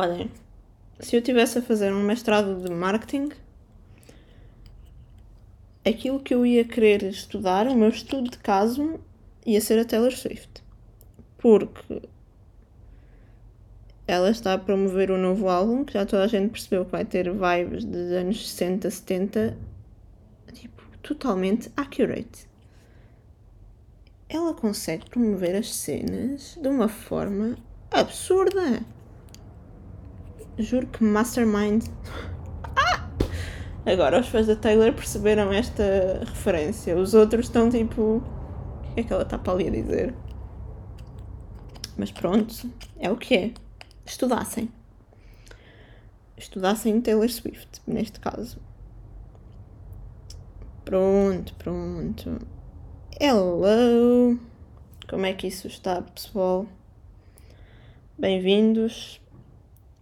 Olhem, se eu tivesse a fazer um mestrado de marketing, aquilo que eu ia querer estudar, o meu estudo de caso, ia ser a Taylor Swift. Porque ela está a promover um novo álbum que já toda a gente percebeu que vai ter vibes dos anos 60, 70, tipo, totalmente accurate. Ela consegue promover as cenas de uma forma absurda. Juro que Mastermind. Ah! Agora os fãs da Taylor perceberam esta referência. Os outros estão tipo. O que é que ela está para ali a dizer? Mas pronto, é o que é. Estudassem. Estudassem Taylor Swift, neste caso. Pronto, pronto. Hello! Como é que isso está, pessoal? Bem-vindos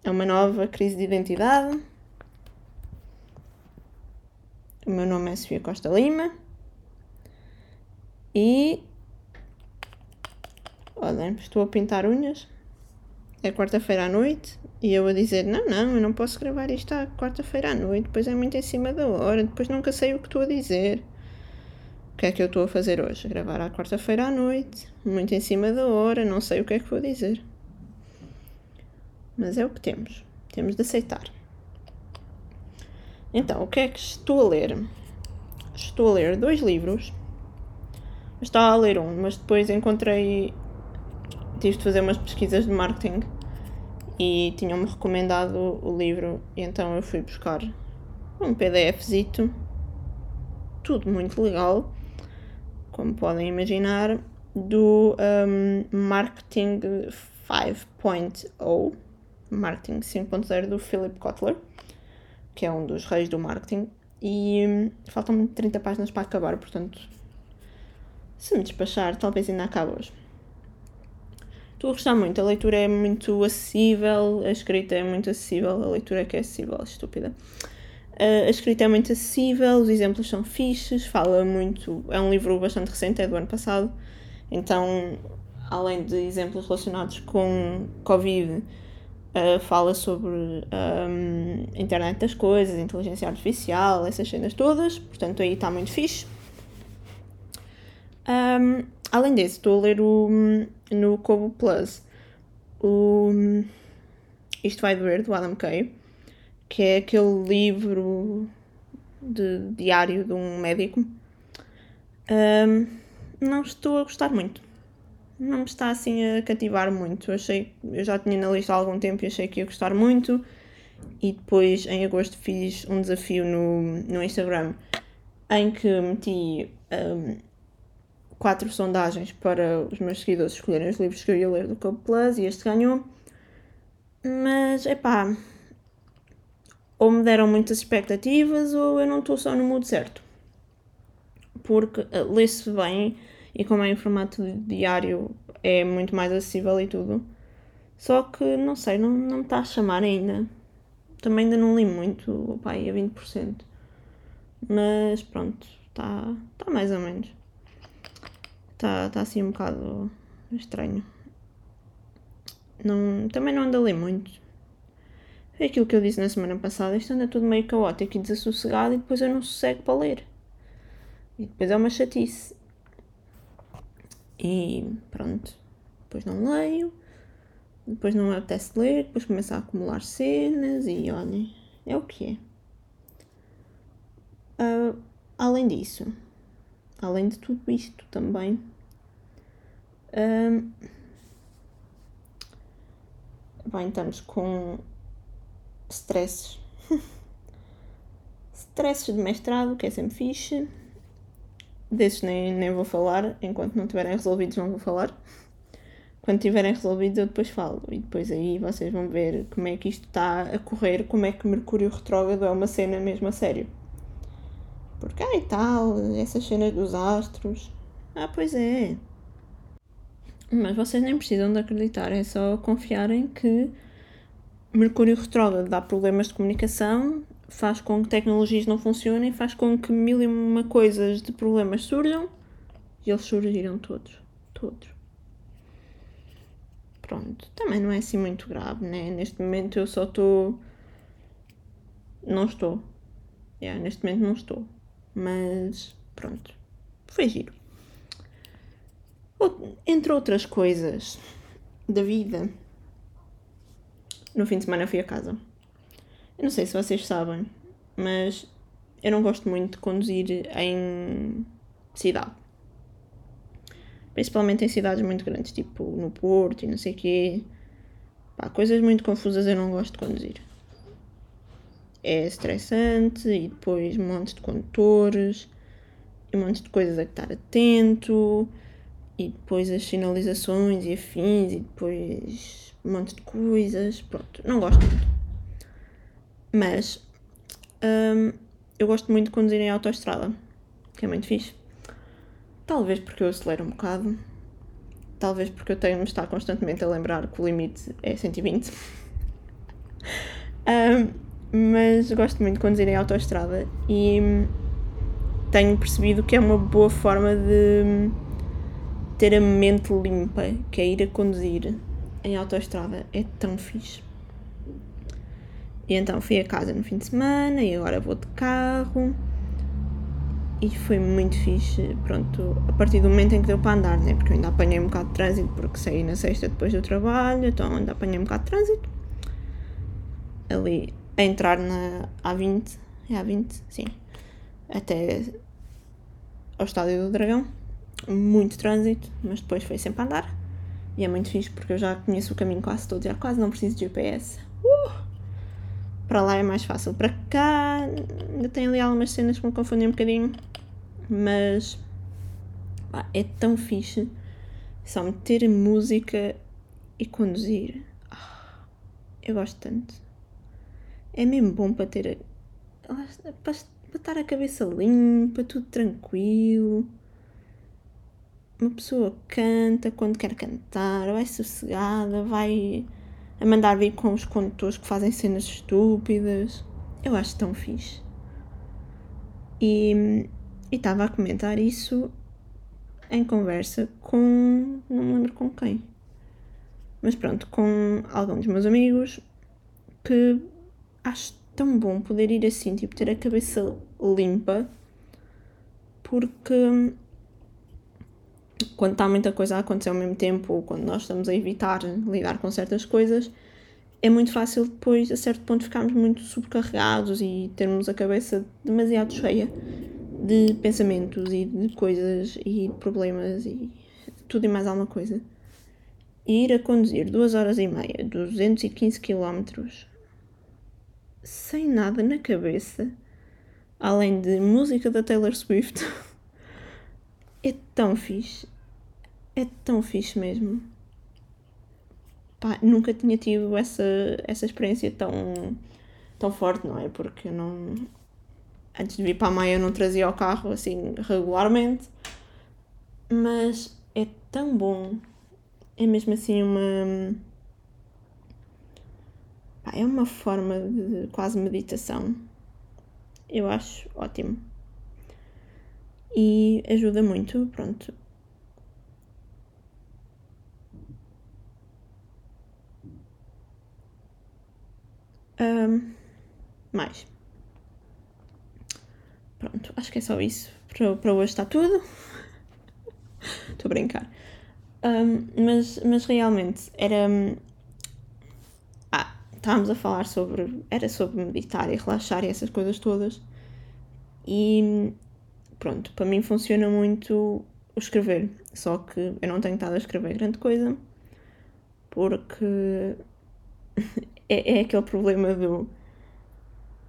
a uma nova crise de identidade. O meu nome é Sofia Costa Lima e. Olhem, estou a pintar unhas. É quarta-feira à noite e eu a dizer: Não, não, eu não posso gravar isto à quarta-feira à noite, depois é muito em cima da hora, depois nunca sei o que estou a dizer. O que é que eu estou a fazer hoje? Gravar à quarta-feira à noite, muito em cima da hora, não sei o que é que vou dizer. Mas é o que temos. Temos de aceitar. Então, o que é que estou a ler? Estou a ler dois livros. Estava a ler um, mas depois encontrei. Tive de fazer umas pesquisas de marketing e tinham-me recomendado o livro, e então eu fui buscar um PDFzito. Tudo muito legal, como podem imaginar, do um, Marketing 5.0 Marketing 5.0 do Philip Kotler, que é um dos reis do marketing. E hum, faltam-me 30 páginas para acabar, portanto, se me despachar, talvez ainda acabe hoje. Estou a gostar muito, a leitura é muito acessível, a escrita é muito acessível, a leitura é que é acessível, estúpida. Uh, a escrita é muito acessível, os exemplos são fixes, fala muito. É um livro bastante recente, é do ano passado, então, além de exemplos relacionados com Covid, Uh, fala sobre um, internet das coisas, inteligência artificial, essas cenas todas, portanto aí está muito fixe. Um, além disso, estou a ler o, no Kobo Plus o Isto Vai Doer, do Adam Kay, que é aquele livro de diário de um médico. Um, não estou a gostar muito não me está assim a cativar muito. Achei, eu já tinha na lista há algum tempo e achei que ia gostar muito. E depois em agosto fiz um desafio no, no Instagram em que meti um, quatro sondagens para os meus seguidores escolherem os livros que eu ia ler do Club Plus e este ganhou. Mas é pá, ou me deram muitas expectativas ou eu não estou só no mood certo. Porque uh, lê-se bem e como é em formato diário é muito mais acessível e tudo. Só que não sei, não, não me está a chamar ainda. Também ainda não li muito, o pai é 20%. Mas pronto, está tá mais ou menos. Está tá assim um bocado estranho. Não, também não ando a ler muito. Foi aquilo que eu disse na semana passada. Isto anda tudo meio caótico e desassossegado e depois eu não sossego para ler. E depois é uma chatice. E pronto, depois não leio, depois não me apetece ler, depois começo a acumular cenas e olhem, é o que é. Uh, além disso, além de tudo isto também, uh, bem, estamos com stresses. stresses de mestrado, que é sempre fixe Desses nem, nem vou falar, enquanto não tiverem resolvidos não vou falar. Quando tiverem resolvidos eu depois falo e depois aí vocês vão ver como é que isto está a correr, como é que Mercúrio retrógrado é uma cena mesmo a sério. Porque, ai tal, essas cenas dos astros. Ah, pois é. Mas vocês nem precisam de acreditar, é só confiarem que Mercúrio retrógrado dá problemas de comunicação faz com que tecnologias não funcionem, faz com que mil e uma coisas de problemas surjam e eles surgiram todos. Todos. pronto, também não é assim muito grave, né? Neste momento eu só estou. Não estou. Yeah, neste momento não estou. Mas pronto, foi giro. Entre outras coisas da vida, no fim de semana fui a casa. Eu não sei se vocês sabem, mas eu não gosto muito de conduzir em cidade. Principalmente em cidades muito grandes, tipo no Porto e não sei o quê. Pá, coisas muito confusas eu não gosto de conduzir. É estressante e depois monte de condutores e um monte de coisas a estar atento e depois as sinalizações e afins e depois um monte de coisas. Pronto, não gosto muito. Mas hum, eu gosto muito de conduzir em autoestrada, que é muito fixe. Talvez porque eu acelero um bocado. Talvez porque eu tenho de me estar constantemente a lembrar que o limite é 120. um, mas gosto muito de conduzir em autoestrada e tenho percebido que é uma boa forma de ter a mente limpa, que é ir a conduzir em autoestrada. É tão fixe. E então fui a casa no fim de semana e agora vou de carro. E foi muito fixe, pronto, a partir do momento em que deu para andar, né? Porque eu ainda apanhei um bocado de trânsito, porque saí na sexta depois do trabalho, então ainda apanhei um bocado de trânsito. Ali, a entrar na A20, é A20, sim, até ao Estádio do Dragão. Muito trânsito, mas depois foi sempre a andar. E é muito fixe, porque eu já conheço o caminho quase todo, já quase não preciso de GPS. Uh! Para lá é mais fácil. Para cá ainda tem ali algumas cenas que me confundem um bocadinho. Mas pá, é tão fixe só meter música e conduzir. Ah, eu gosto tanto. É mesmo bom para ter. Para, estar a cabeça limpa, tudo tranquilo. Uma pessoa canta quando quer cantar, vai sossegada, vai a mandar vir com os condutores que fazem cenas estúpidas. Eu acho tão fixe. E estava a comentar isso em conversa com. não me lembro com quem. Mas pronto, com algum dos meus amigos que acho tão bom poder ir assim, tipo, ter a cabeça limpa, porque quando está muita coisa a acontecer ao mesmo tempo, ou quando nós estamos a evitar lidar com certas coisas, é muito fácil depois, a certo ponto, ficarmos muito sobrecarregados e termos a cabeça demasiado cheia de pensamentos e de coisas e problemas e tudo e mais alguma coisa. E ir a conduzir duas horas e meia, 215 km, sem nada na cabeça, além de música da Taylor Swift. É tão fixe. É tão fixe mesmo. Pá, nunca tinha tido essa, essa experiência tão, tão forte, não é? Porque não. Antes de vir para a Maia eu não trazia o carro assim regularmente. Mas é tão bom. É mesmo assim uma. Pá, é uma forma de quase meditação. Eu acho ótimo e ajuda muito, pronto. Um, mais. Pronto, acho que é só isso. Para, para hoje está tudo. Estou a brincar. Um, mas, mas realmente era. Ah, estávamos a falar sobre. Era sobre meditar e relaxar e essas coisas todas. E pronto, para mim funciona muito o escrever, só que eu não tenho estado a escrever grande coisa porque é, é aquele problema do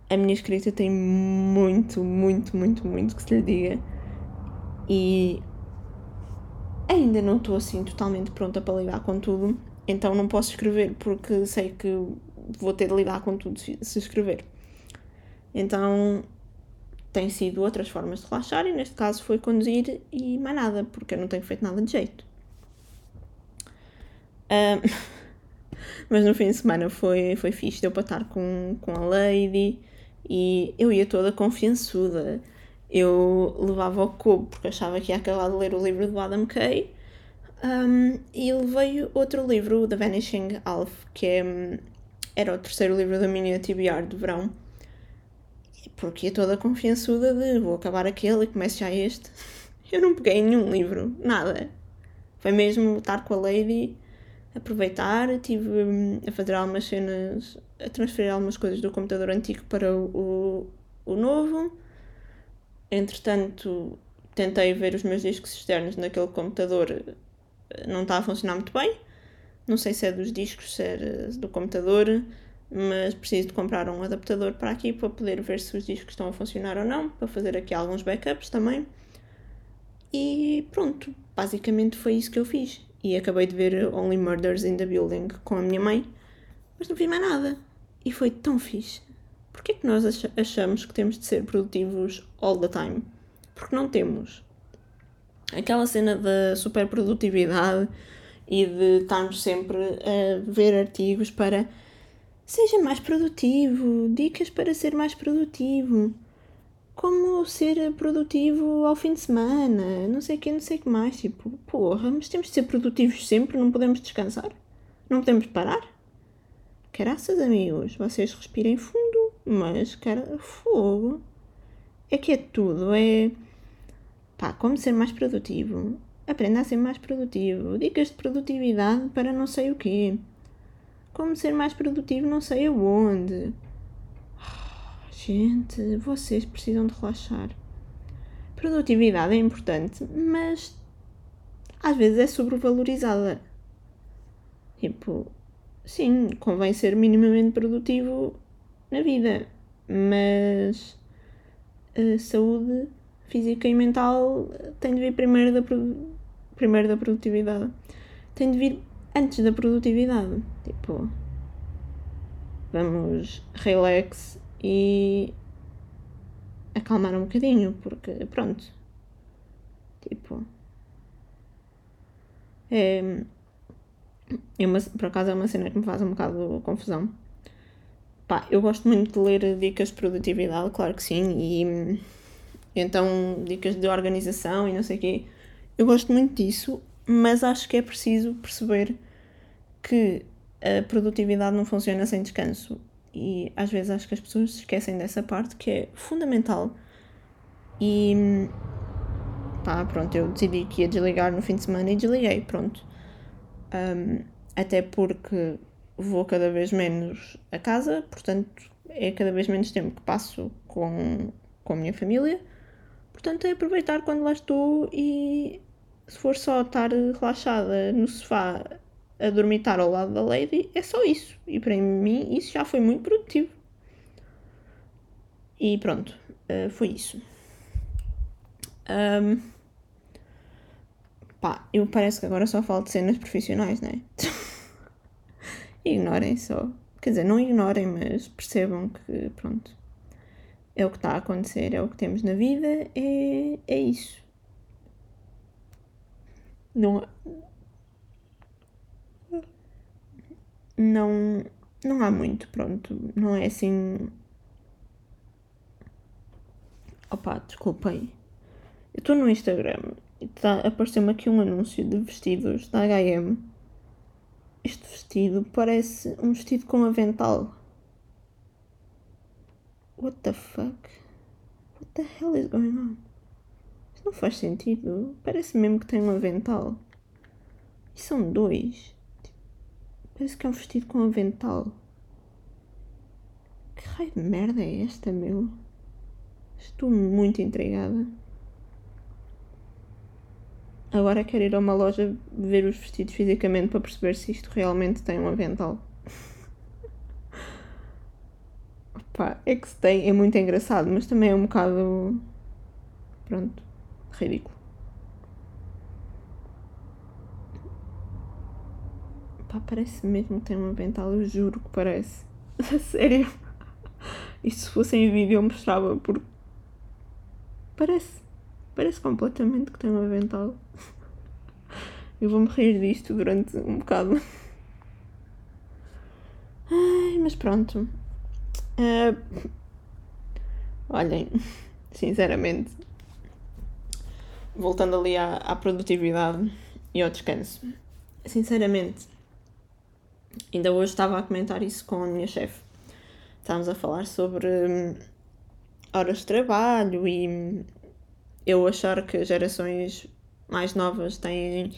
a minha escrita tem muito, muito, muito, muito que se lhe diga e ainda não estou assim totalmente pronta para lidar com tudo, então não posso escrever porque sei que vou ter de lidar com tudo se escrever. Então tem sido outras formas de relaxar e neste caso foi conduzir e mais nada, porque eu não tenho feito nada de jeito. Um, mas no fim de semana foi, foi fixe, deu para estar com, com a Lady e eu ia toda confiançuda. Eu levava o cubo porque achava que ia acabar de ler o livro do Adam Kay. Um, e levei outro livro, The Vanishing Alf, que é, era o terceiro livro da minha TBR de verão. Porque toda confiançuda de vou acabar aquele e começo já este. Eu não peguei nenhum livro, nada. Foi mesmo estar com a Lady, aproveitar, tive hum, a fazer algumas cenas, a transferir algumas coisas do computador antigo para o, o, o novo. Entretanto, tentei ver os meus discos externos naquele computador, não está a funcionar muito bem. Não sei se é dos discos, se é do computador, mas preciso de comprar um adaptador para aqui para poder ver se os discos estão a funcionar ou não, para fazer aqui alguns backups também. E pronto, basicamente foi isso que eu fiz. E acabei de ver Only Murders in the Building com a minha mãe, mas não fiz mais nada. E foi tão fixe. Porquê que nós achamos que temos de ser produtivos all the time? Porque não temos. Aquela cena da superprodutividade e de estarmos sempre a ver artigos para seja mais produtivo, dicas para ser mais produtivo como ser produtivo ao fim de semana, não sei o que, não sei o que mais. Tipo, porra, mas temos de ser produtivos sempre, não podemos descansar? Não podemos parar? Graças, amigos, vocês respirem fundo, mas, cara, fogo. É que é tudo, é. pá, como ser mais produtivo. Aprenda a ser mais produtivo. Dicas de produtividade para não sei o quê. Como ser mais produtivo não sei aonde Gente, vocês precisam de relaxar. Produtividade é importante, mas às vezes é sobrevalorizada. Tipo, sim, convém ser minimamente produtivo na vida, mas a saúde física e mental tem de vir primeiro da, primeiro da produtividade. Tem de vir antes da produtividade. Tipo, vamos relax e acalmar um bocadinho, porque pronto. Tipo. É, é uma, por acaso é uma cena que me faz um bocado confusão. Pá, eu gosto muito de ler dicas de produtividade, claro que sim, e então dicas de organização e não sei o quê. Eu gosto muito disso, mas acho que é preciso perceber que a produtividade não funciona sem descanso e às vezes acho que as pessoas se esquecem dessa parte que é fundamental. E pá, pronto, eu decidi que ia desligar no fim de semana e desliguei, pronto. Um, até porque vou cada vez menos a casa, portanto é cada vez menos tempo que passo com, com a minha família. Portanto é aproveitar quando lá estou e se for só estar relaxada no sofá a dormitar ao lado da Lady, é só isso. E para mim isso já foi muito produtivo. E pronto, uh, foi isso. Um, pá, eu parece que agora só falo de cenas profissionais, não é? ignorem só. Quer dizer, não ignorem, mas percebam que, pronto, é o que está a acontecer, é o que temos na vida, é, é isso. Não, não, não há muito, pronto. Não é assim. Opa, desculpem. Eu estou no Instagram e tá, apareceu-me aqui um anúncio de vestidos da HM. Este vestido parece um vestido com avental. What the fuck? What the hell is going on? Não faz sentido. Parece mesmo que tem um avental. E são dois. Parece que é um vestido com avental. Que raio de merda é esta, meu? Estou muito intrigada. Agora quero ir a uma loja ver os vestidos fisicamente para perceber se isto realmente tem um avental. Pá, é que se tem, é muito engraçado, mas também é um bocado. Pronto, ridículo. Pá, parece mesmo que tem um avental, eu juro que parece. Sério. E se fosse em vídeo eu mostrava porque. Parece. Parece completamente que tem um avental. Eu vou-me rir disto durante um bocado. Ai, mas pronto. Uh, olhem, sinceramente, voltando ali à, à produtividade, e ao descanso. Sinceramente, ainda hoje estava a comentar isso com a minha chefe. Estávamos a falar sobre hum, horas de trabalho e eu achar que gerações mais novas têm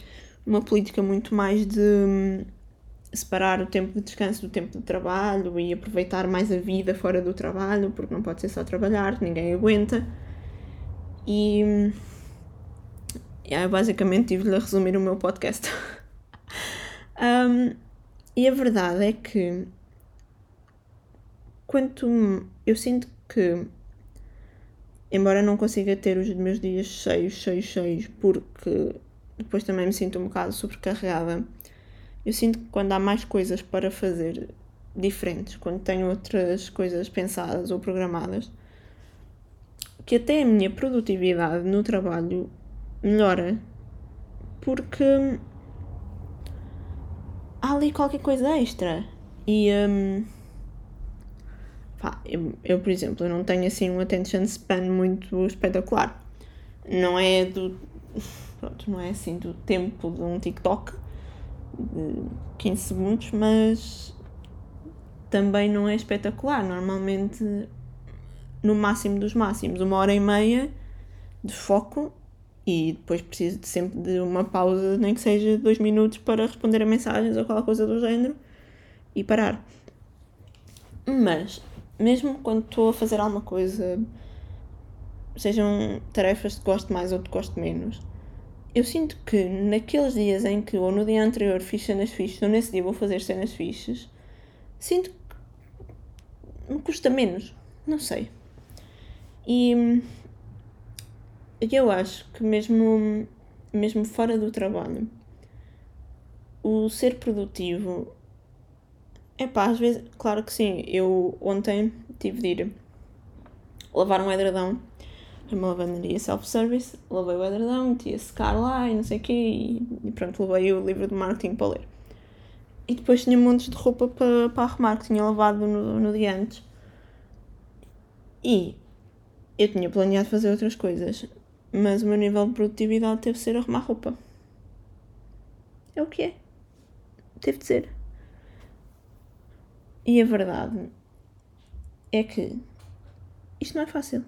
uma política muito mais de hum, separar o tempo de descanso do tempo de trabalho e aproveitar mais a vida fora do trabalho, porque não pode ser só trabalhar, ninguém aguenta. E yeah, basicamente tive-lhe a resumir o meu podcast. um, e a verdade é que quanto eu sinto que embora não consiga ter os meus dias cheios, cheios, cheios, porque depois também me sinto um bocado sobrecarregada eu sinto que quando há mais coisas para fazer diferentes, quando tenho outras coisas pensadas ou programadas, que até a minha produtividade no trabalho melhora porque há ali qualquer coisa extra. E um, pá, eu, eu, por exemplo, não tenho assim um attention span muito espetacular. Não é do. Pronto, não é assim do tempo de um TikTok, de 15 segundos, mas também não é espetacular. Normalmente, no máximo dos máximos, uma hora e meia de foco e depois preciso de sempre de uma pausa, nem que seja dois minutos para responder a mensagens ou qualquer coisa do género e parar. Mas, mesmo quando estou a fazer alguma coisa, sejam tarefas que gosto mais ou que gosto menos, eu sinto que naqueles dias em que, ou no dia anterior, fiz cenas fixas, ou nesse dia vou fazer cenas fixas, sinto que me custa menos. Não sei. E eu acho que mesmo, mesmo fora do trabalho, o ser produtivo. É pá, às vezes, claro que sim. Eu ontem tive de ir lavar um edredão uma lavanderia self-service, lavei o edredão, meti a secar lá e não sei o quê, e, e, pronto, levei o livro de marketing para ler. E depois tinha montes de roupa para, para arrumar que tinha lavado no, no dia antes. E eu tinha planeado fazer outras coisas, mas o meu nível de produtividade teve de ser arrumar roupa. É o que é. Teve de ser. E a verdade é que isto não é fácil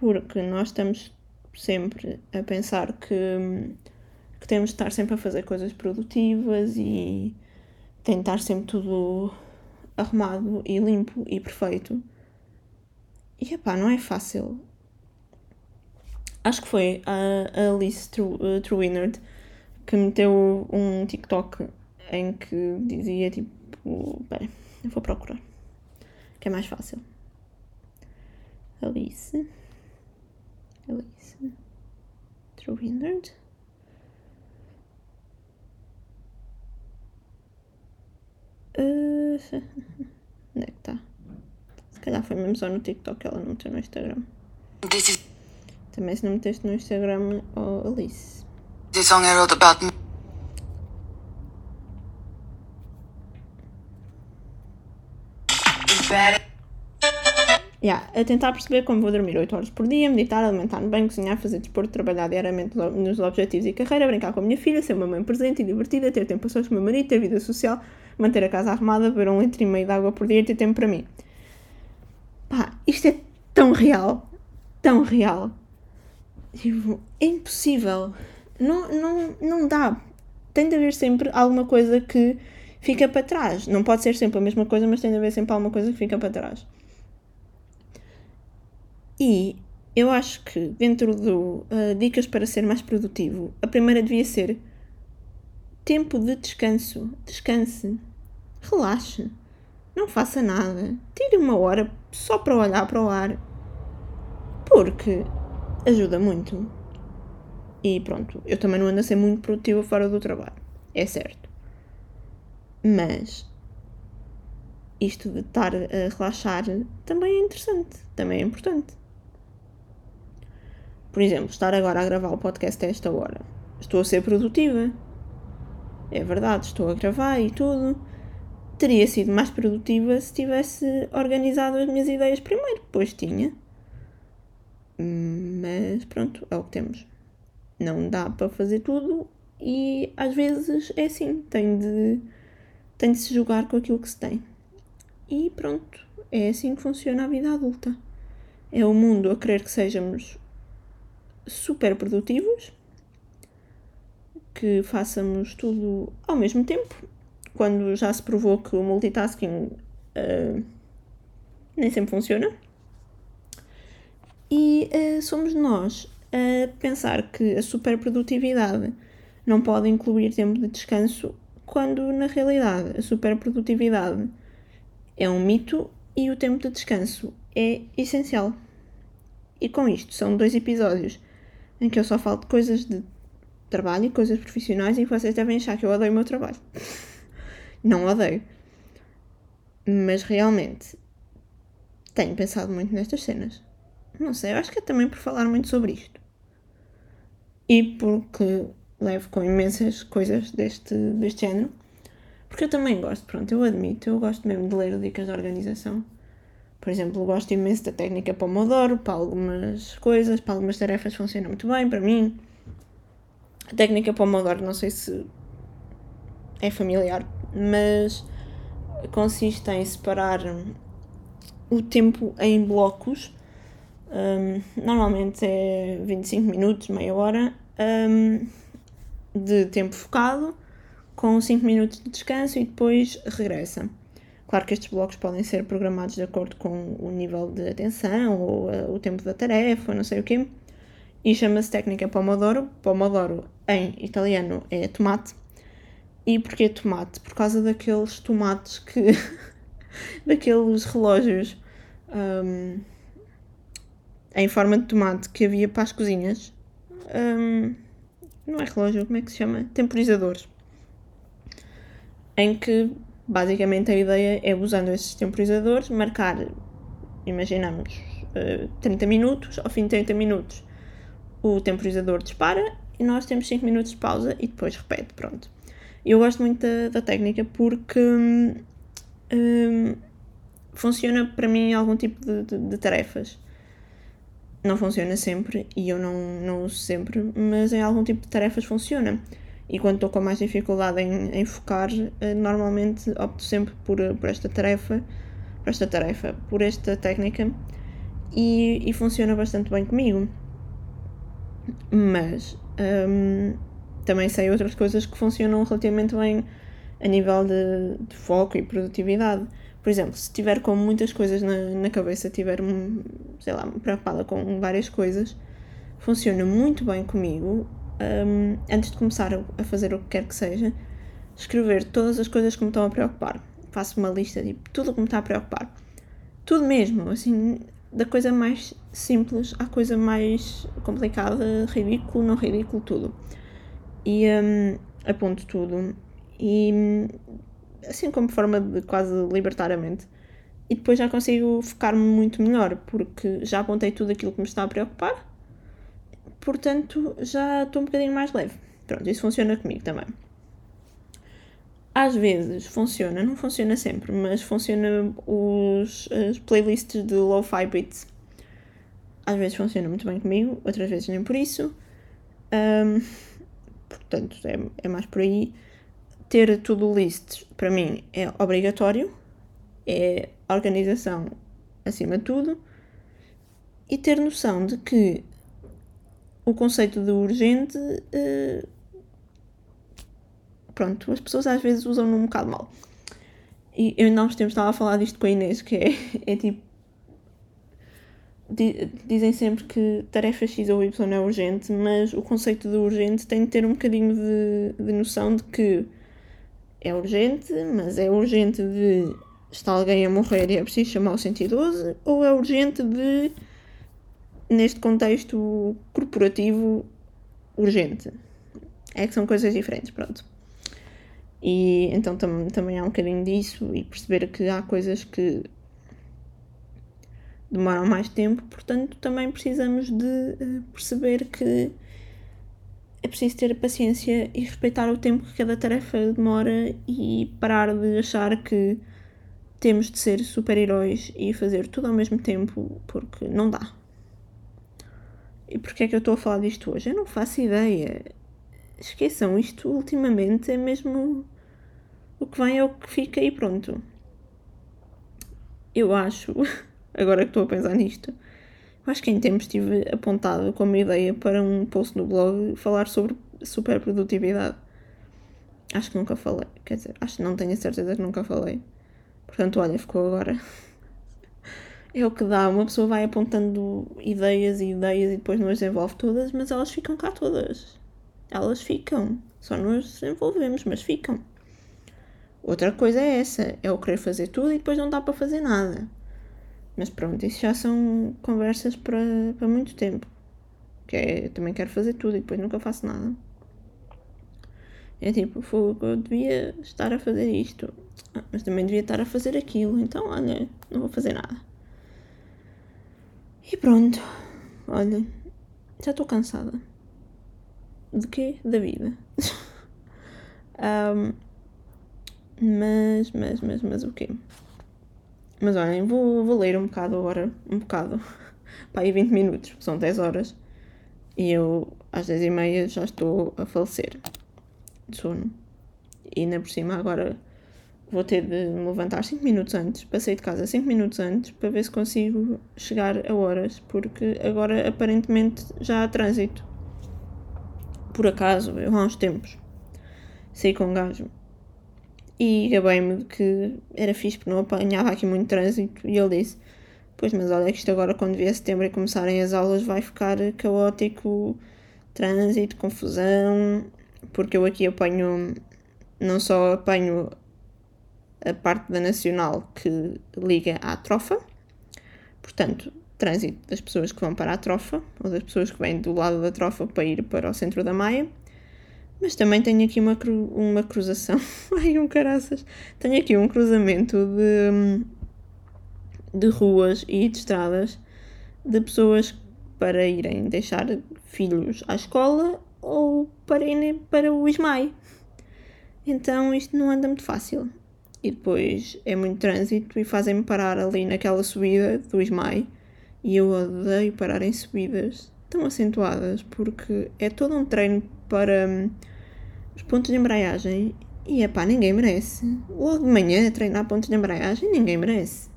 porque nós estamos sempre a pensar que, que temos de estar sempre a fazer coisas produtivas e tentar sempre tudo arrumado e limpo e perfeito. E epá, não é fácil. Acho que foi a Alice Truinard que meteu um TikTok em que dizia tipo. Pera, eu vou procurar. Que é mais fácil. Alice. Elise. Trowinard. Uh, onde é que está? Se calhar foi mesmo só no TikTok, ela não meteu no Instagram. Também se não meteste no Instagram, oh Alice. This song I wrote about Better. Yeah, a tentar perceber como vou dormir 8 horas por dia, meditar, alimentar-me bem, cozinhar, fazer desporto, trabalhar diariamente nos objetivos e carreira, brincar com a minha filha, ser uma mãe presente e divertida, ter tempo a sós com o meu marido, ter vida social, manter a casa arrumada, beber um litro e meio de água por dia e ter tempo para mim. Pá, isto é tão real, tão real. Tipo, é impossível. Não, não, não dá. Tem de haver sempre alguma coisa que fica para trás. Não pode ser sempre a mesma coisa, mas tem de haver sempre alguma coisa que fica para trás. E eu acho que dentro do uh, Dicas para ser mais produtivo, a primeira devia ser tempo de descanso. Descanse. Relaxe. Não faça nada. Tire uma hora só para olhar para o ar. Porque ajuda muito. E pronto, eu também não ando a ser muito produtiva fora do trabalho. É certo. Mas isto de estar a relaxar também é interessante, também é importante. Por exemplo, estar agora a gravar o podcast a esta hora. Estou a ser produtiva. É verdade, estou a gravar e tudo. Teria sido mais produtiva se tivesse organizado as minhas ideias primeiro, pois tinha. Mas pronto, é o que temos. não dá para fazer tudo e às vezes é assim, tem de, tem de se jogar com aquilo que se tem. E pronto, é assim que funciona a vida adulta. É o mundo a querer que sejamos super produtivos, que façamos tudo ao mesmo tempo, quando já se provou que o multitasking uh, nem sempre funciona. E uh, somos nós a pensar que a superprodutividade não pode incluir tempo de descanso, quando na realidade a superprodutividade é um mito e o tempo de descanso é essencial. E com isto, são dois episódios em que eu só falo de coisas de trabalho e coisas profissionais e vocês devem achar que eu odeio o meu trabalho. Não odeio. Mas realmente tenho pensado muito nestas cenas. Não sei, eu acho que é também por falar muito sobre isto. E porque levo com imensas coisas deste, deste género. Porque eu também gosto, pronto, eu admito, eu gosto mesmo de ler dicas de organização. Por exemplo, gosto imenso da técnica Pomodoro, para algumas coisas, para algumas tarefas funciona muito bem, para mim. A técnica Pomodoro, não sei se é familiar, mas consiste em separar o tempo em blocos. Um, normalmente é 25 minutos, meia hora, um, de tempo focado, com 5 minutos de descanso e depois regressa. Claro que estes blocos podem ser programados de acordo com o nível de atenção ou uh, o tempo da tarefa, não sei o quê. E chama-se técnica Pomodoro. Pomodoro em italiano é tomate. E porquê tomate? Por causa daqueles tomates que. daqueles relógios um, em forma de tomate que havia para as cozinhas. Um, não é relógio, como é que se chama? Temporizadores. Em que basicamente a ideia é usando esses temporizadores marcar, imaginamos, uh, 30 minutos, ao fim de 30 minutos o temporizador dispara e nós temos 5 minutos de pausa e depois repete, pronto. Eu gosto muito da, da técnica porque hum, hum, funciona para mim em algum tipo de, de, de, tarefas. Não funciona sempre e eu não, não uso sempre, mas em algum tipo de tarefas funciona. E quando estou com mais dificuldade em, em focar, eh, normalmente opto sempre por, por esta tarefa, por esta tarefa, por esta técnica e, e funciona bastante bem comigo. Mas hum, também sei outras coisas que funcionam relativamente bem a nível de, de, foco e produtividade. Por exemplo, se estiver com muitas coisas na, na cabeça, estiver, sei lá, preocupada com várias coisas, funciona muito bem comigo, um, antes de começar a fazer o que quer que seja, escrever todas as coisas que me estão a preocupar. Faço uma lista de tudo o que me está a preocupar. Tudo mesmo, assim, da coisa mais simples à coisa mais complicada, ridículo, não ridículo, tudo e um, aponto tudo e assim como forma de quase libertar a mente e depois já consigo focar-me muito melhor porque já apontei tudo aquilo que me está a preocupar portanto já estou um bocadinho mais leve pronto, isso funciona comigo também às vezes funciona, não funciona sempre, mas funciona os as playlists de lo-fi beats. Às vezes funciona muito bem comigo, outras vezes nem por isso. Um, portanto é, é mais por aí. Ter tudo list para mim é obrigatório, é organização acima de tudo e ter noção de que o conceito de urgente, uh, pronto, as pessoas às vezes usam num bocado mal. E eu não tempos estava a falar disto com a Inês, que é, é tipo dizem sempre que tarefa X ou Y é urgente, mas o conceito de urgente tem de ter um bocadinho de, de noção de que é urgente, mas é urgente de está alguém a morrer e é preciso chamar o 112, ou é urgente de, neste contexto corporativo, urgente. É que são coisas diferentes, pronto. E então tam também há um bocadinho disso e perceber que há coisas que demoram mais tempo, portanto, também precisamos de uh, perceber que é preciso ter paciência e respeitar o tempo que cada tarefa demora e parar de achar que temos de ser super-heróis e fazer tudo ao mesmo tempo, porque não dá. E porquê é que eu estou a falar disto hoje? Eu não faço ideia. Esqueçam, isto ultimamente é mesmo o que vem é o que fica e pronto. Eu acho, agora que estou a pensar nisto, acho que em tempos tive apontado como ideia para um post no blog falar sobre superprodutividade. Acho que nunca falei, quer dizer, acho que não tenho a certeza que nunca falei. Portanto, olha, ficou agora. É o que dá, uma pessoa vai apontando ideias e ideias e depois não as desenvolve todas, mas elas ficam cá todas. Elas ficam. Só nos desenvolvemos, mas ficam. Outra coisa é essa, é o querer fazer tudo e depois não dá para fazer nada. Mas pronto, isso já são conversas para, para muito tempo. Que é, eu também quero fazer tudo e depois nunca faço nada. É tipo, eu devia estar a fazer isto, ah, mas também devia estar a fazer aquilo, então olha, não vou fazer nada. E pronto, olha, já estou cansada. De quê? Da vida. um, Mas, mas, mas, mas o quê? Mas olhem, vou, vou ler um bocado agora, um bocado, para aí 20 minutos, são 10 horas, e eu às 10 e meia já estou a falecer de sono. E ainda por cima agora vou ter de me levantar 5 minutos antes, para sair de casa 5 minutos antes, para ver se consigo chegar a horas, porque agora aparentemente já há trânsito. Por acaso, eu há uns tempos saí com um gajo e gabei-me que era fixe porque não apanhava aqui muito trânsito. E ele disse: Pois, mas olha que isto agora, quando vier setembro e começarem as aulas, vai ficar caótico trânsito, confusão. Porque eu aqui apanho, não só apanho a parte da Nacional que liga à Trofa, portanto, trânsito das pessoas que vão para a Trofa ou das pessoas que vêm do lado da Trofa para ir para o centro da Maia mas também tenho aqui uma, cru, uma cruzação. Ai, um caraças. Tenho aqui um cruzamento de, de ruas e de estradas de pessoas para irem deixar filhos à escola ou para irem para o ISMAI. Então isto não anda muito fácil. E depois é muito trânsito e fazem-me parar ali naquela subida do ISMAI. E eu odeio parar em subidas tão acentuadas porque é todo um treino para os pontos de embreagem. E é pá, ninguém merece. Logo de manhã treinar pontos de embreagem, ninguém merece.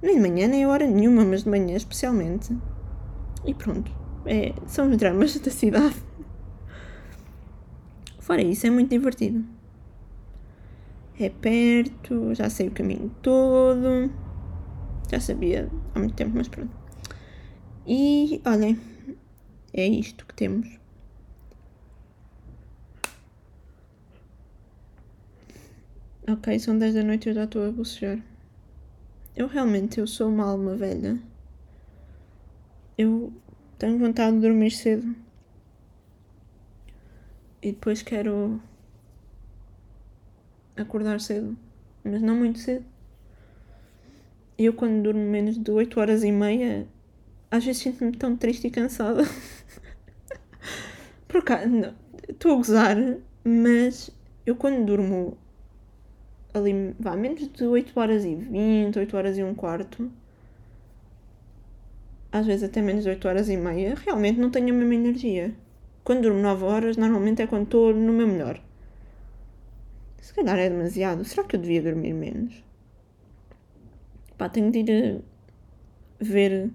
Nem de manhã, nem hora nenhuma, mas de manhã especialmente. E pronto. É, são os dramas da cidade. Fora isso, é muito divertido. É perto, já sei o caminho todo. Já sabia há muito tempo, mas pronto. E olhem, é isto que temos. Ok, são 10 da noite e eu já estou a bocejar. Eu realmente, eu sou uma alma velha. Eu tenho vontade de dormir cedo. E depois quero acordar cedo. Mas não muito cedo. Eu quando durmo menos de 8 horas e meia, às vezes sinto-me tão triste e cansada. Por estou a gozar, mas eu quando durmo ali, vá, menos de 8 horas e 20, 8 horas e um quarto, às vezes até menos de 8 horas e meia, realmente não tenho a mesma energia. Quando durmo 9 horas, normalmente é quando estou no meu melhor. Se calhar é demasiado. Será que eu devia dormir menos? Pá, tenho de ir ver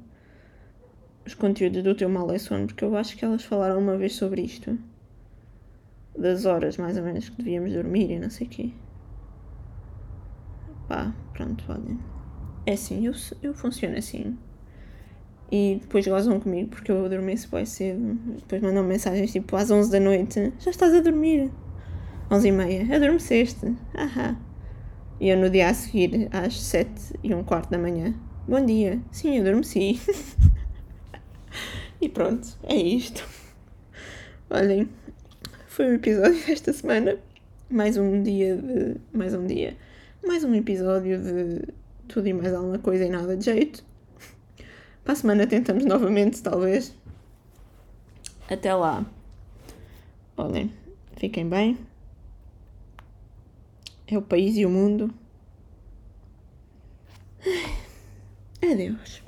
os conteúdos do teu mal é sono, porque eu acho que elas falaram uma vez sobre isto. Das horas, mais ou menos, que devíamos dormir e não sei o quê. Pá, pronto, olha. É assim, eu, eu funciono assim. E depois gozam comigo porque eu adormeço bem cedo. Depois mandam mensagens tipo às 11 da noite: Já estás a dormir? 11 e meia, adormeceste. Ahá. E eu no dia a seguir, às 7 e um quarto da manhã: Bom dia, sim, adormeci. e pronto, é isto. Olhem, foi o episódio desta semana. Mais um dia de. Mais um dia mais um episódio de tudo e mais alguma coisa e nada de jeito. Para a semana tentamos novamente, talvez. Até lá. Olhem, fiquem bem. É o país e o mundo. Adeus.